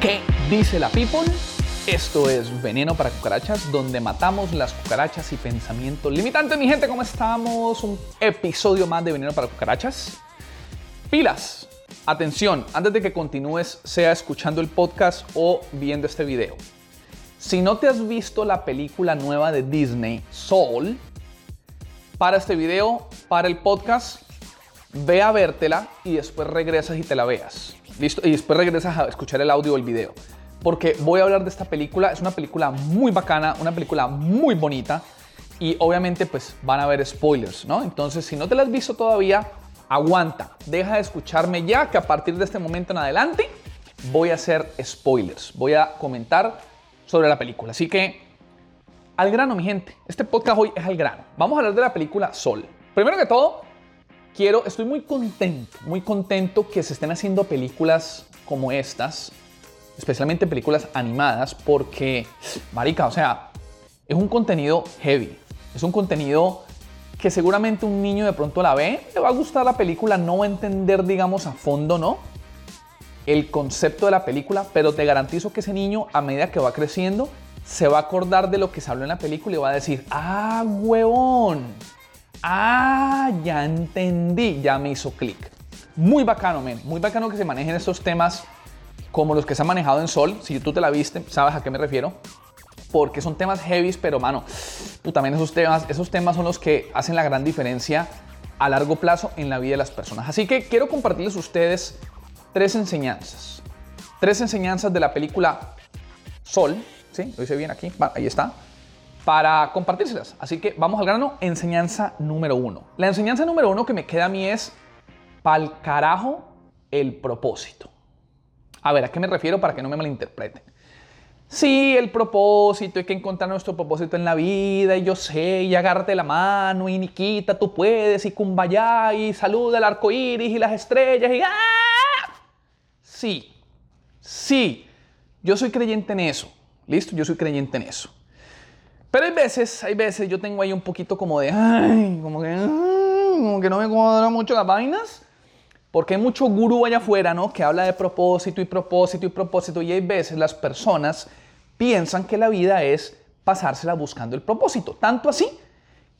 ¿Qué dice la people? Esto es Veneno para Cucarachas, donde matamos las cucarachas y pensamientos limitantes. Mi gente, ¿cómo estamos? Un episodio más de Veneno para Cucarachas. Pilas, atención, antes de que continúes, sea escuchando el podcast o viendo este video. Si no te has visto la película nueva de Disney, Soul, para este video, para el podcast, ve a vértela y después regresas y te la veas. ¿Listo? Y después regresas a escuchar el audio o el video. Porque voy a hablar de esta película. Es una película muy bacana, una película muy bonita. Y obviamente pues van a haber spoilers, ¿no? Entonces si no te la has visto todavía, aguanta. Deja de escucharme ya que a partir de este momento en adelante voy a hacer spoilers. Voy a comentar sobre la película. Así que al grano, mi gente. Este podcast hoy es al grano. Vamos a hablar de la película Sol. Primero que todo, quiero, estoy muy contento, muy contento que se estén haciendo películas como estas, especialmente películas animadas, porque, marica, o sea, es un contenido heavy, es un contenido que seguramente un niño de pronto la ve, le va a gustar la película, no va a entender, digamos, a fondo, ¿no? El concepto de la película, pero te garantizo que ese niño, a medida que va creciendo, se va a acordar de lo que se habló en la película y va a decir, ah, huevón, Ah, ya entendí, ya me hizo clic. Muy bacano, men. Muy bacano que se manejen estos temas como los que se han manejado en Sol. Si tú te la viste, sabes a qué me refiero. Porque son temas heavy, pero mano, tú también esos temas, esos temas son los que hacen la gran diferencia a largo plazo en la vida de las personas. Así que quiero compartirles a ustedes tres enseñanzas. Tres enseñanzas de la película Sol. ¿Sí? ¿Lo hice bien aquí? ahí está para compartírselas. Así que vamos al grano. Enseñanza número uno. La enseñanza número uno que me queda a mí es pa'l carajo el propósito. A ver, ¿a qué me refiero para que no me malinterpreten? Sí, el propósito, hay que encontrar nuestro propósito en la vida, y yo sé, y agárrate la mano, y Niquita, tú puedes, y cumbaya, y saluda el arco iris y las estrellas, y ¡ah! Sí, sí, yo soy creyente en eso, listo, yo soy creyente en eso. Pero hay veces, hay veces yo tengo ahí un poquito como de, ay, como que, como que no me cuadra mucho las vainas. Porque hay mucho gurú allá afuera, ¿no? Que habla de propósito y propósito y propósito. Y hay veces las personas piensan que la vida es pasársela buscando el propósito. Tanto así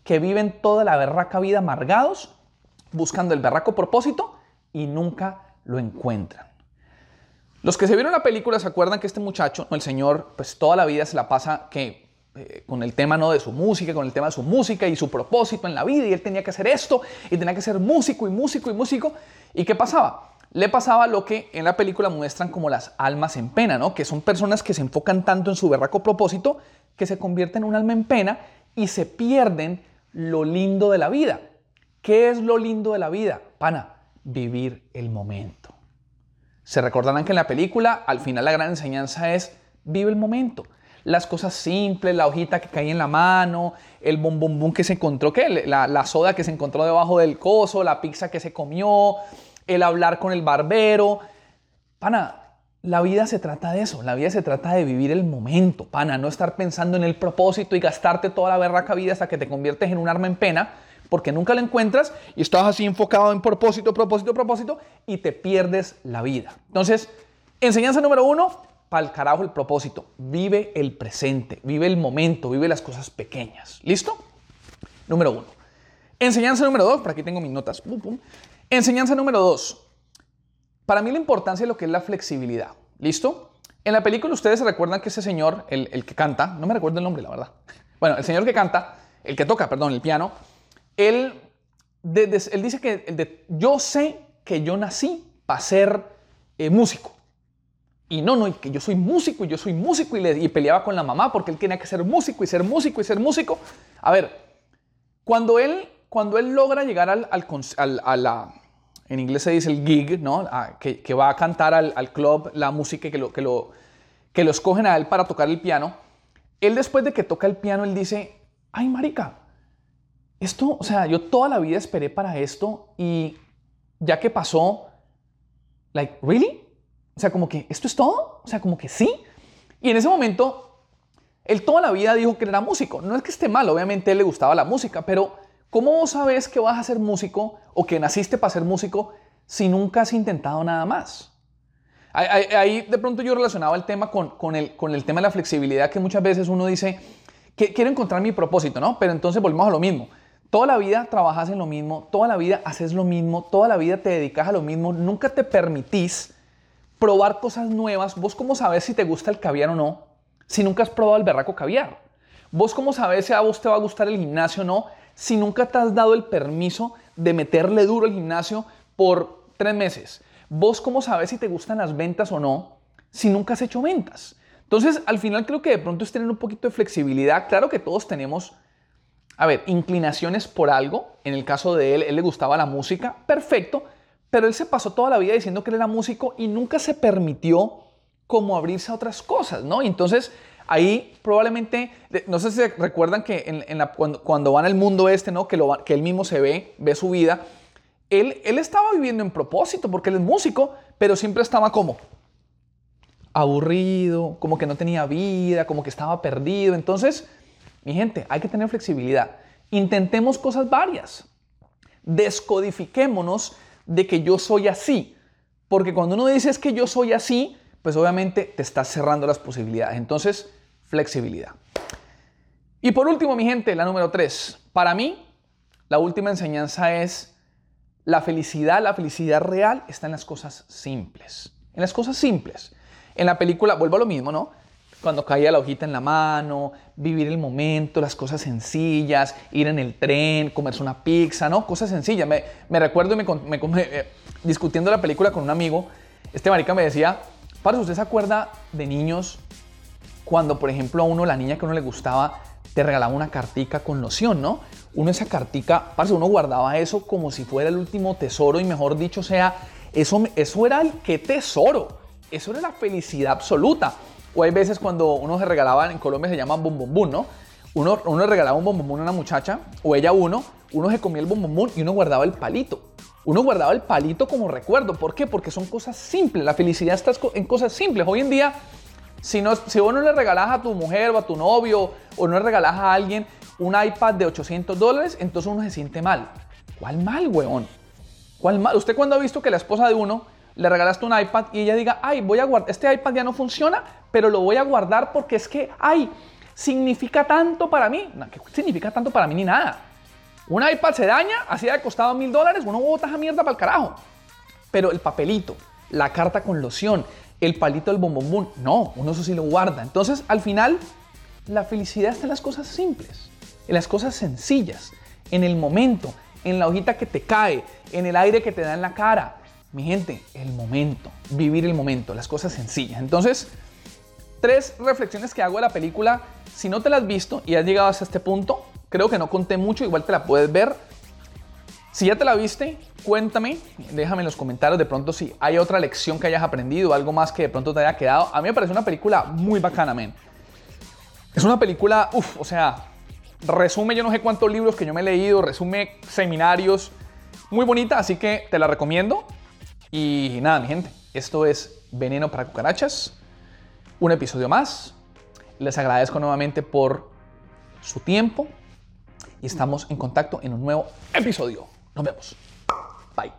que viven toda la berraca vida amargados, buscando el berraco propósito y nunca lo encuentran. Los que se vieron la película se acuerdan que este muchacho, el señor, pues toda la vida se la pasa que eh, con el tema ¿no? de su música, con el tema de su música y su propósito en la vida, y él tenía que hacer esto, y tenía que ser músico y músico y músico. ¿Y qué pasaba? Le pasaba lo que en la película muestran como las almas en pena, ¿no? Que son personas que se enfocan tanto en su berraco propósito que se convierten en un alma en pena y se pierden lo lindo de la vida. ¿Qué es lo lindo de la vida? Pana, vivir el momento. Se recordarán que en la película, al final la gran enseñanza es, vive el momento las cosas simples, la hojita que caía en la mano, el bom que se encontró, ¿qué? La, la, soda que se encontró debajo del coso, la pizza que se comió, el hablar con el barbero. Pana, la vida se trata de eso, la vida se trata de vivir el momento, pana, no estar pensando en el propósito y gastarte toda la berraca vida hasta que te conviertes en un arma en pena, porque nunca lo encuentras y estás así enfocado en propósito, propósito, propósito y te pierdes la vida. Entonces, enseñanza número uno, para el carajo el propósito. Vive el presente, vive el momento, vive las cosas pequeñas. ¿Listo? Número uno. Enseñanza número dos, por aquí tengo mis notas. Enseñanza número dos. Para mí la importancia de lo que es la flexibilidad. ¿Listo? En la película ustedes se recuerdan que ese señor, el, que canta, no me recuerdo el nombre, la verdad. Bueno, el señor que canta, el que toca, perdón, el piano, él, dice que yo sé que yo nací para ser eh, músico. Y no, no, que yo soy músico y yo soy músico y, le, peleaba con la mamá porque él tenía que ser músico y ser músico y ser músico. A ver, cuando él, cuando él logra llegar al, al, a la, en inglés se dice el gig, ¿no? que, que, va a cantar al, al, club la música que lo, que, lo, que lo escogen a él para tocar el piano, él después de que toca el piano, él dice, ay, marica, esto, o sea, yo toda la vida esperé para esto y ya que pasó, like, ¿really? O sea, como que, ¿esto es todo? O sea, como que sí. Y en ese momento, él toda la vida dijo que era músico. No es que esté mal, obviamente él le gustaba la música, pero ¿cómo sabes que vas a ser músico o que naciste para ser músico si nunca has intentado nada más? Ahí, de pronto yo relacionaba el tema con, con, el, con el tema de la flexibilidad, que muchas veces uno dice, que quiero encontrar mi propósito, ¿no? Pero entonces volvemos a lo mismo. Toda la vida trabajas en lo mismo, toda la vida haces lo mismo, toda la vida te dedicas a lo mismo, nunca te permitís probar cosas nuevas. ¿Vos cómo sabes si te gusta el caviar o no? Si nunca has probado el berraco caviar. ¿Vos cómo sabes si a vos te va a gustar el gimnasio o no? Si nunca te has dado el permiso de meterle duro al gimnasio por tres meses. ¿Vos cómo sabes si te gustan las ventas o no? Si nunca has hecho ventas. Entonces, al final creo que de pronto es tener un poquito de flexibilidad. Claro que todos tenemos a ver, inclinaciones por algo. En el caso de él, él le gustaba la música, perfecto, pero él se pasó toda la vida diciendo que él era músico y nunca se permitió como abrirse a otras cosas, ¿no? Entonces ahí probablemente, no sé si recuerdan que cuando, van al mundo este, ¿no? Que, que él mismo se ve, ve su vida, él, él estaba viviendo en propósito porque él es músico, pero siempre estaba como aburrido, como que no tenía vida, como que estaba perdido. Entonces, mi gente, hay que tener flexibilidad. Intentemos cosas varias. Descodifiquémonos de que yo soy así. Porque cuando uno dice es que yo soy así, pues obviamente te estás cerrando las posibilidades. Entonces, flexibilidad. Y por último, mi gente, la número tres. Para mí, la última enseñanza es la felicidad, la felicidad real está en las cosas simples. En las cosas simples. En la película, vuelvo a lo mismo, ¿no? Cuando caía la hojita en la mano, vivir el momento, las cosas sencillas, ir en el tren, comerse una pizza, ¿no? Cosas sencillas. Me, recuerdo me, me, eh, discutiendo la película con un amigo, este marica me decía, para ¿usted se acuerda de niños cuando, por ejemplo, a uno, la niña que a uno le gustaba, te regalaba una cartica con loción, ¿no? Uno esa cartica, parce, uno guardaba eso como si fuera el último tesoro y mejor dicho, sea, eso, eso era el qué tesoro. Eso era la felicidad absoluta. O hay veces cuando uno se regalaba, en Colombia se llama bombombún, ¿no? Uno, uno regalaba un bombombún a una muchacha, o ella uno, uno se comía el bombombún y uno guardaba el palito. Uno guardaba el palito como recuerdo. ¿Por qué? Porque son cosas simples. La felicidad está en cosas simples. Hoy en día, si, no, si vos no le regalás a tu mujer o a tu novio o no le regalás a alguien un iPad de 800 dólares, entonces uno se siente mal. ¿Cuál mal, weón? ¿Cuál mal? ¿Usted cuando ha visto que la esposa de uno le regalaste un iPad y ella diga, ay, voy a guardar, este iPad ya no funciona, pero lo voy a guardar porque es que, ay, significa tanto para mí. ¿Qué significa tanto para mí ni nada? Un iPad se daña, así ha costado mil dólares, uno bota esa mierda para el carajo. Pero el papelito, la carta con loción, el palito del bombombón, no, uno eso sí lo guarda. Entonces, al final, la felicidad está en las cosas simples, en las cosas sencillas, en el momento, en la hojita que te cae, en el aire que te da en la cara, mi gente, el momento, vivir el momento, las cosas sencillas. Entonces, tres reflexiones que hago de la película. Si no te las has visto y has llegado hasta este punto, creo que no conté mucho, igual te la puedes ver. Si ya te la viste, cuéntame, déjame en los comentarios de pronto si hay otra lección que hayas aprendido, algo más que de pronto te haya quedado. A mí me parece una película muy bacana, men. Es una película, uff, o sea, resume yo no sé cuántos libros que yo me he leído, resume seminarios, muy bonita, así que te la recomiendo. Y nada, mi gente, esto es Veneno para Cucarachas. Un episodio más. Les agradezco nuevamente por su tiempo y estamos en contacto en un nuevo episodio. Nos vemos. Bye.